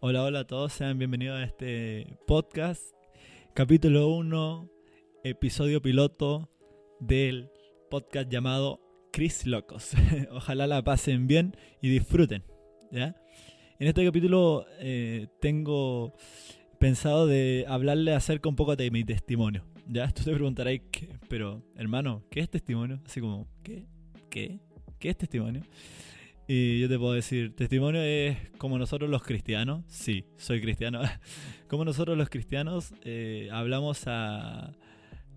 Hola, hola a todos, sean bienvenidos a este podcast, capítulo 1, episodio piloto del podcast llamado Chris Locos. Ojalá la pasen bien y disfruten. ¿ya? En este capítulo eh, tengo pensado de hablarle acerca un poco de mi testimonio. Ya, tú te preguntaréis, pero hermano, ¿qué es testimonio? Así como, ¿qué? ¿Qué? ¿Qué es testimonio? Y yo te puedo decir, testimonio es como nosotros los cristianos, sí, soy cristiano, como nosotros los cristianos eh, hablamos a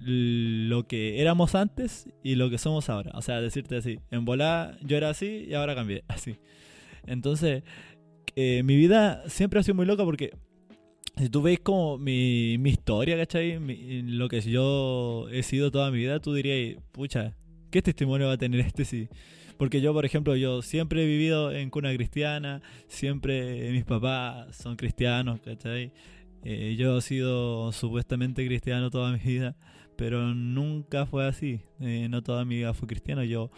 lo que éramos antes y lo que somos ahora. O sea, decirte así, en volá yo era así y ahora cambié, así. Entonces, eh, mi vida siempre ha sido muy loca porque si tú veis como mi, mi historia, ¿cachai? lo que yo he sido toda mi vida, tú dirías, pucha, ¿qué testimonio va a tener este si... Porque yo, por ejemplo, yo siempre he vivido en cuna cristiana, siempre mis papás son cristianos, ¿cachai? Eh, yo he sido supuestamente cristiano toda mi vida, pero nunca fue así. Eh, no toda mi vida fue cristiano. Yo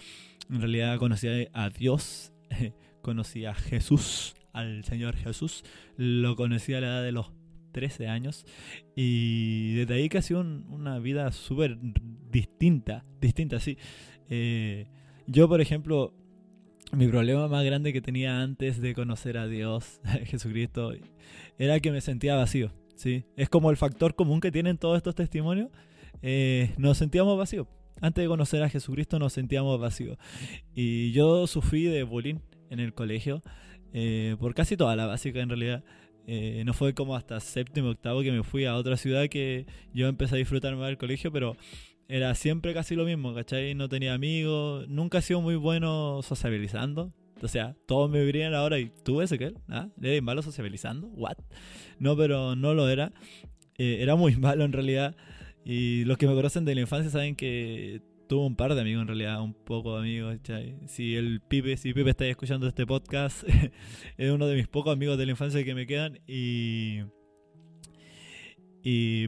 en realidad conocí a Dios, conocí a Jesús, al Señor Jesús. Lo conocí a la edad de los 13 años y desde ahí que ha sido una vida súper distinta, distinta, sí. Eh, yo, por ejemplo, mi problema más grande que tenía antes de conocer a Dios, a Jesucristo, era que me sentía vacío. ¿sí? Es como el factor común que tienen todos estos testimonios. Eh, nos sentíamos vacíos. Antes de conocer a Jesucristo nos sentíamos vacíos. Y yo sufrí de bullying en el colegio, eh, por casi toda la básica en realidad. Eh, no fue como hasta séptimo, octavo que me fui a otra ciudad que yo empecé a disfrutar más del colegio, pero era siempre casi lo mismo, ¿cachai? No tenía amigos, nunca he sido muy bueno sociabilizando. O sea, todos me verían ahora y tú, Ezequiel, ¿ah? ¿Eres malo sociabilizando? ¿What? No, pero no lo era. Eh, era muy malo en realidad. Y los que me conocen de la infancia saben que tuve un par de amigos en realidad, un poco de amigos. ¿cachai? Si el Pipe, si Pipe está escuchando este podcast, es uno de mis pocos amigos de la infancia que me quedan. Y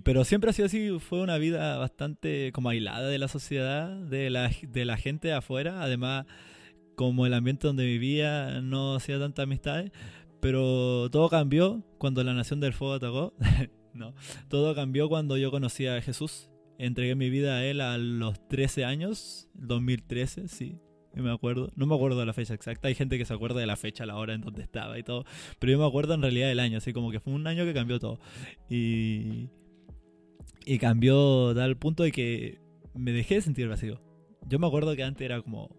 pero siempre ha sido así, fue una vida bastante como aislada de la sociedad, de la, de la gente afuera. Además, como el ambiente donde vivía no hacía tantas amistades. Pero todo cambió cuando la Nación del Fuego atacó. no, todo cambió cuando yo conocí a Jesús. Entregué mi vida a Él a los 13 años, 2013, sí, me acuerdo. No me acuerdo de la fecha exacta. Hay gente que se acuerda de la fecha, la hora en donde estaba y todo. Pero yo me acuerdo en realidad del año. Así como que fue un año que cambió todo. Y. Y cambió tal punto de que me dejé de sentir vacío. Yo me acuerdo que antes era como.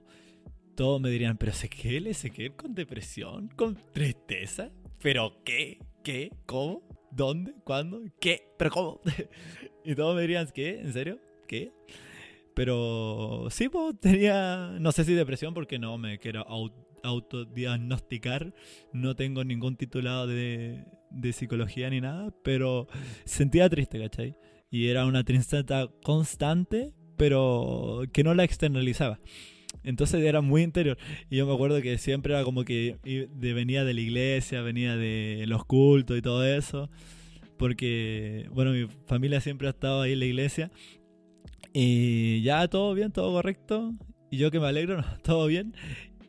Todos me dirían, pero Ezequiel, Ezequiel con depresión, con tristeza. ¿Pero qué? ¿Qué? ¿Cómo? ¿Dónde? ¿Cuándo? ¿Qué? ¿Pero cómo? y todos me dirían, ¿qué? ¿En serio? ¿Qué? Pero sí, pues tenía, no sé si depresión porque no me quiero autodiagnosticar, no tengo ningún titulado de, de psicología ni nada, pero sentía triste, ¿cachai? Y era una tristeza constante, pero que no la externalizaba. Entonces era muy interior. Y yo me acuerdo que siempre era como que venía de la iglesia, venía de los cultos y todo eso. Porque, bueno, mi familia siempre ha estado ahí en la iglesia. Y ya todo bien, todo correcto. Y yo que me alegro, todo bien.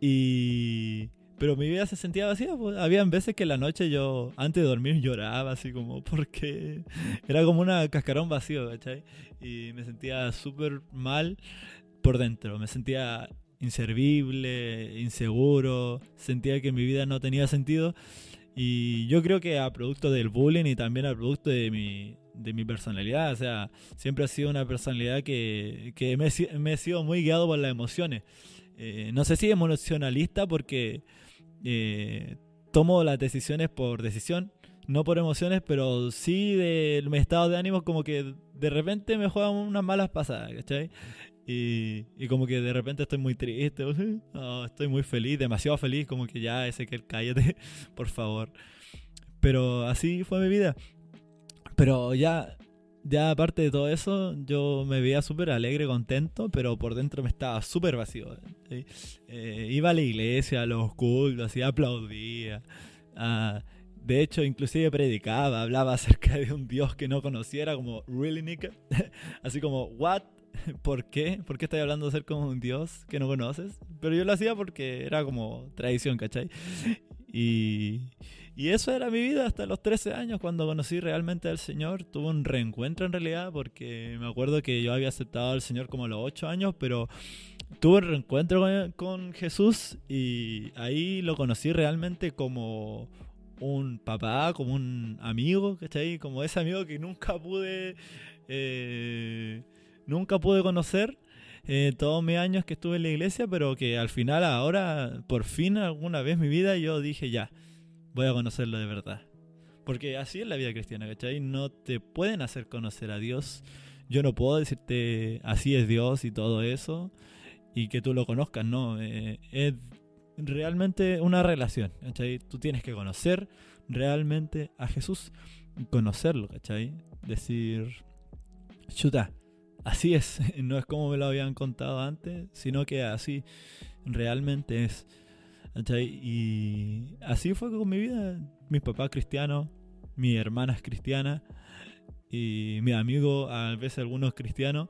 Y... Pero mi vida se sentía vacía. Pues. Habían veces que en la noche yo, antes de dormir, lloraba así como porque era como una cascarón vacío, ¿cachai? Y me sentía súper mal por dentro. Me sentía inservible, inseguro. Sentía que mi vida no tenía sentido. Y yo creo que a producto del bullying y también a producto de mi, de mi personalidad. O sea, siempre ha sido una personalidad que, que me, he sido muy guiado por las emociones. Eh, no sé si emocionalista porque eh, tomo las decisiones por decisión, no por emociones, pero sí de mi estado de ánimo como que de repente me juegan unas malas pasadas, ¿cachai? Y, y, como que de repente estoy muy triste, estoy muy feliz, demasiado feliz, como que ya ese que cállate, por favor. Pero así fue mi vida. Pero ya, ya aparte de todo eso, yo me veía súper alegre, contento, pero por dentro me estaba súper vacío. Eh, iba a la iglesia, a los cultos, así aplaudía. Ah, de hecho, inclusive predicaba, hablaba acerca de un Dios que no conociera, como, ¿really, Nick? así como, ¿what? ¿Por qué? ¿Por qué estás hablando acerca de un Dios que no conoces? Pero yo lo hacía porque era como tradición, ¿cachai? Y, Y eso era mi vida hasta los 13 años, cuando conocí realmente al Señor. Tuve un reencuentro en realidad, porque me acuerdo que yo había aceptado al Señor como a los 8 años, pero tuve un reencuentro con, Jesús y ahí lo conocí realmente como un papá, como un amigo, ¿cachai? Como ese amigo que nunca pude, eh, nunca pude conocer eh, todos mis años que estuve en la iglesia, pero que al final ahora, por fin alguna vez en mi vida, yo dije ya, voy a conocerlo de verdad. Porque así es la vida cristiana, ¿cachai? No te pueden hacer conocer a Dios. Yo no puedo decirte así es Dios y todo eso y que tú lo conozcas, no. Eh, es realmente una relación, ¿cachai? Tú tienes que conocer realmente a Jesús, conocerlo, ¿cachai? Decir, chuta, así es, no es como me lo habían contado antes, sino que así realmente es. Y así fue con mi vida. Mis papás cristianos, mis hermanas cristianas y mi amigo, a veces algunos cristianos.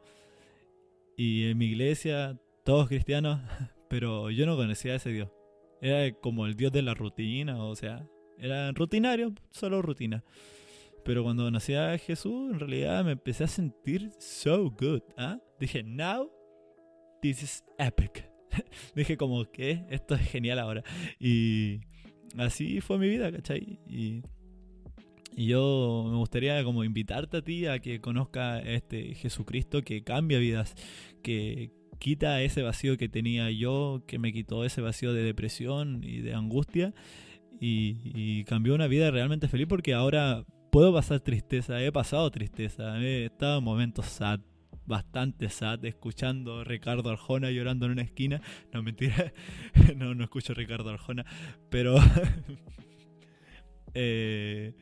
Y en mi iglesia, todos cristianos, pero yo no conocía a ese Dios. Era como el Dios de la rutina, o sea, era rutinario, solo rutina. Pero cuando conocí a Jesús, en realidad me empecé a sentir so good. ¿ah? Dije, now, this is epic. Dije como que esto es genial ahora. Y así fue mi vida, ¿cachai? Y, y yo me gustaría como invitarte a ti a que conozca este Jesucristo que cambia vidas, que quita ese vacío que tenía yo, que me quitó ese vacío de depresión y de angustia y, y cambió una vida realmente feliz porque ahora puedo pasar tristeza, he pasado tristeza, he estado en momentos sad, bastante sad, escuchando a Ricardo Arjona llorando en una esquina. No, mentira, no, no escucho a Ricardo Arjona, pero... eh,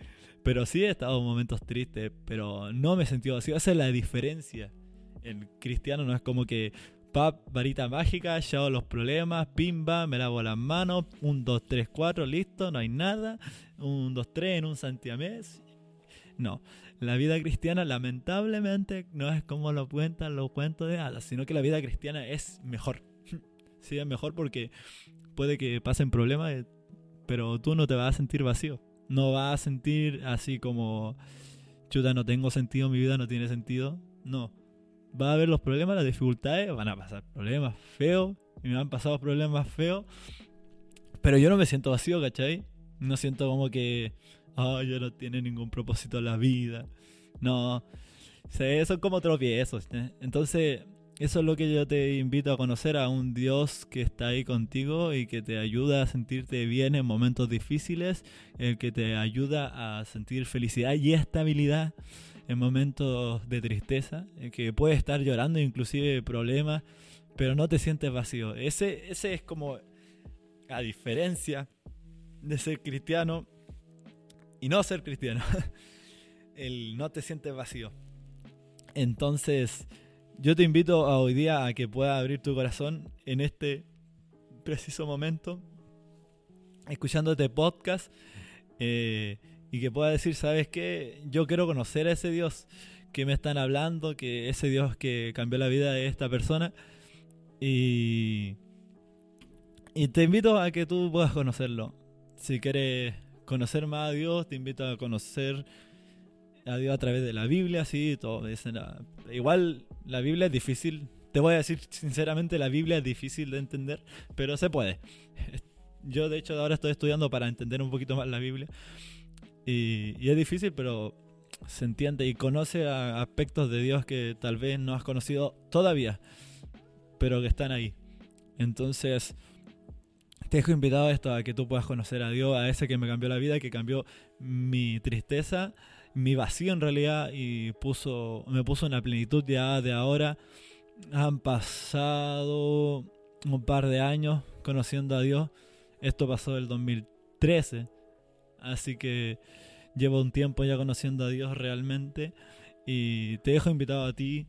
pero sí he estado en momentos tristes, pero no me he sentido así. Esa es la diferencia. El cristiano no es como que, pap, varita mágica, hago los problemas, pimba, me lavo las manos, un, dos, tres, cuatro, listo, no hay nada. Un, dos, tres en un santiamés. No, la vida cristiana lamentablemente no es como lo cuentan los cuentos de hadas, sino que la vida cristiana es mejor. sí, es mejor porque puede que pasen problemas, eh, pero tú no te vas a sentir vacío. No vas a sentir así como, chuta, no tengo sentido, mi vida no tiene sentido. No. Va a haber los problemas, las dificultades, van a pasar problemas feos, y me han pasado problemas feos, pero yo no me siento vacío, ¿cachai? No siento como que, oh, ya no tiene ningún propósito la vida. No, son como tropiezos. ¿eh? Entonces, eso es lo que yo te invito a conocer, a un Dios que está ahí contigo y que te ayuda a sentirte bien en momentos difíciles, el que te ayuda a sentir felicidad y estabilidad en momentos de tristeza, el que puede estar llorando inclusive problemas, pero no te sientes vacío. Ese, ese es como, a diferencia de ser cristiano y no ser cristiano. el no te sientes vacío. Entonces, yo te invito hoy día a que puedas abrir tu corazón en este preciso momento, escuchando este podcast, eh, y que puedas decir, ¿sabes qué? Yo quiero conocer a ese Dios que me están hablando, que ese Dios que cambió la vida de esta persona. Y, y te invito a que tú puedas conocerlo. Si quieres conocer más a Dios, te invito a conocer a Dios a través de la Biblia, sí, todo. igual la Biblia es difícil, te voy a decir sinceramente, la Biblia es difícil de entender, pero se puede. Yo de hecho ahora estoy estudiando para entender un poquito más la Biblia y, es difícil, pero se entiende y conoce aspectos de Dios que tal vez no has conocido todavía, pero que están ahí. Entonces, te dejo invitado a esto, a que tú puedas conocer a Dios, a ese que me cambió la vida, que cambió mi tristeza, mi vacío en realidad y me puso en la plenitud ya de ahora. Han pasado un par de años conociendo a Dios. Esto pasó el 2013, así que llevo un tiempo ya conociendo a Dios realmente y te dejo invitado a ti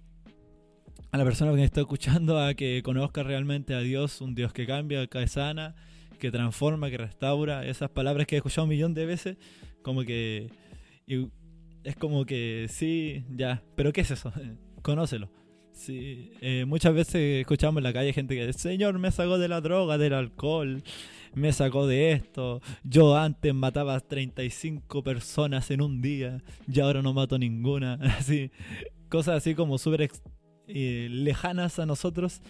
a la persona que me está escuchando a que conozca realmente a Dios, un Dios que cambia, que sana, que transforma, que restaura. Esas palabras que he escuchado un millón de veces, como que es como que sí, ya, pero ¿qué es eso? Conócelo. Sí, eh, muchas veces escuchamos en la calle gente que dice, Señor, me sacó de la droga, del alcohol, me sacó de esto, yo antes mataba 35 personas en un día y ahora no mato ninguna, así, cosas así como súper eh, lejanas a nosotros,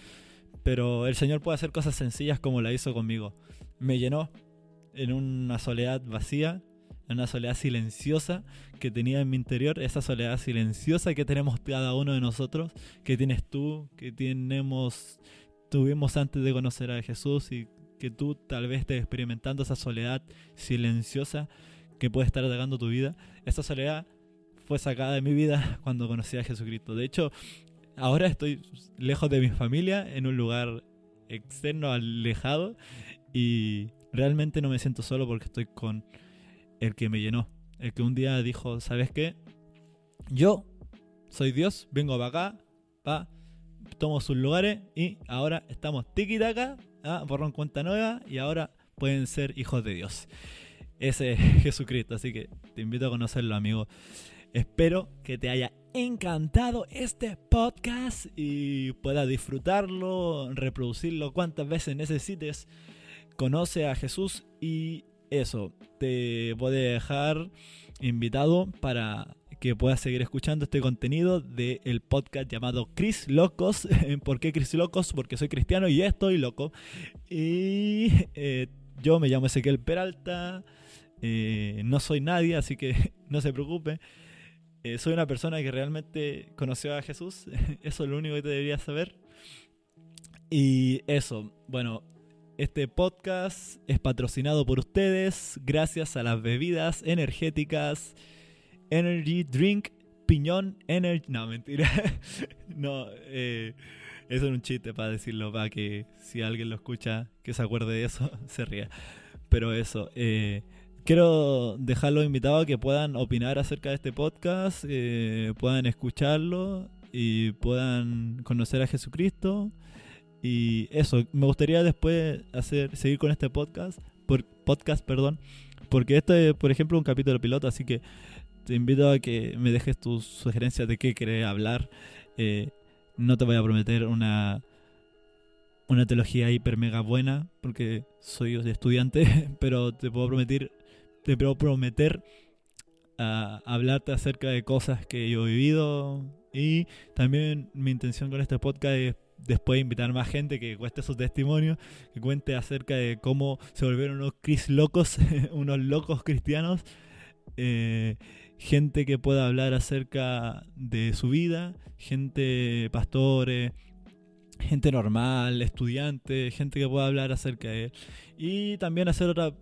pero el Señor puede hacer cosas sencillas como la hizo conmigo. Me llenó en una soledad vacía, en una soledad silenciosa que tenía en mi interior, esa soledad silenciosa que tenemos cada uno de nosotros, que tienes tú, que tenemos tuvimos antes de conocer a Jesús y que tú tal vez estés experimentando esa soledad silenciosa que puede estar atacando tu vida. Esa soledad fue sacada de mi vida cuando conocí a Jesucristo. De hecho, ahora estoy lejos de mi familia, en un lugar externo, alejado, y realmente no me siento solo porque estoy con el que me llenó. El que un día dijo, ¿sabes qué? Yo soy Dios, vengo para acá, pa, tomo sus lugares y ahora estamos tiki taka, ¿ah? borrón cuenta nueva y ahora pueden ser hijos de Dios. Ese es Jesucristo, así que te invito a conocerlo, amigo. Espero que te haya encantado este podcast y puedas disfrutarlo, reproducirlo cuantas veces necesites. Conoce a Jesús y eso, te a dejar invitado para que puedas seguir escuchando este contenido del podcast llamado Chris Locos. ¿Por qué Chris Locos? Porque soy cristiano y estoy loco. Y eh, yo me llamo Ezequiel Peralta. Eh, no soy nadie, así que no se preocupe. Eh, soy una persona que realmente conoció a Jesús. Eso es lo único que te deberías saber. Y eso, bueno, este podcast es patrocinado por ustedes gracias a las bebidas energéticas Energy Drink Piñón Energy. No, mentira. no, eh, eso es un chiste para decirlo, para que si alguien lo escucha, que se acuerde de eso, se ría. Pero eso, eh, quiero dejarlo invitado a que puedan opinar acerca de este podcast, eh, puedan escucharlo y puedan conocer a Jesucristo. Y eso, me gustaría después hacer, seguir con este podcast, por, podcast, perdón, porque esto es, por ejemplo, un capítulo piloto, así que te invito a que me dejes tus sugerencias de qué querés hablar. Eh, no te voy a prometer una, una teología hiper mega buena, porque soy estudiante, pero te puedo prometer, te puedo prometer hablarte acerca de cosas que yo he vivido. Y también mi intención con este podcast es después invitar más gente que cueste su testimonio, que cuente acerca de cómo se volvieron unos cris locos, unos locos cristianos. Eh, gente que pueda hablar acerca de su vida, gente, pastores, gente normal, estudiantes, gente que pueda hablar acerca de él. Y también hacer otra,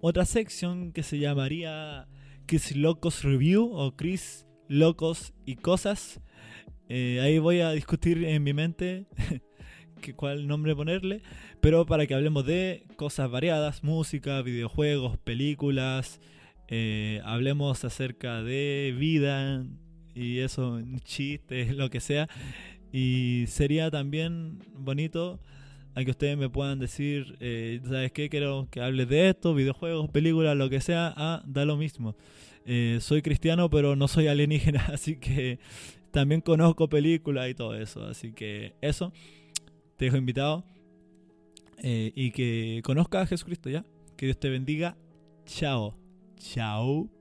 otra sección que se llamaría Chris Locos Review o Chris Locos y Cosas. Eh, ahí voy a discutir en mi mente cuál nombre ponerle, pero para que hablemos de cosas variadas, música, videojuegos, películas, eh, hablemos acerca de vida y eso, chistes, lo que sea. Y sería también bonito a que ustedes me puedan decir, eh, ¿sabes qué? Quiero que hables de esto, videojuegos, películas, lo que sea. Ah, da lo mismo. Eh, soy cristiano, pero no soy alienígena, así que también conozco películas y todo eso. Así que eso, te dejo invitado. y que conozca a Jesucristo ya. Que Dios te bendiga. Chao. Chao.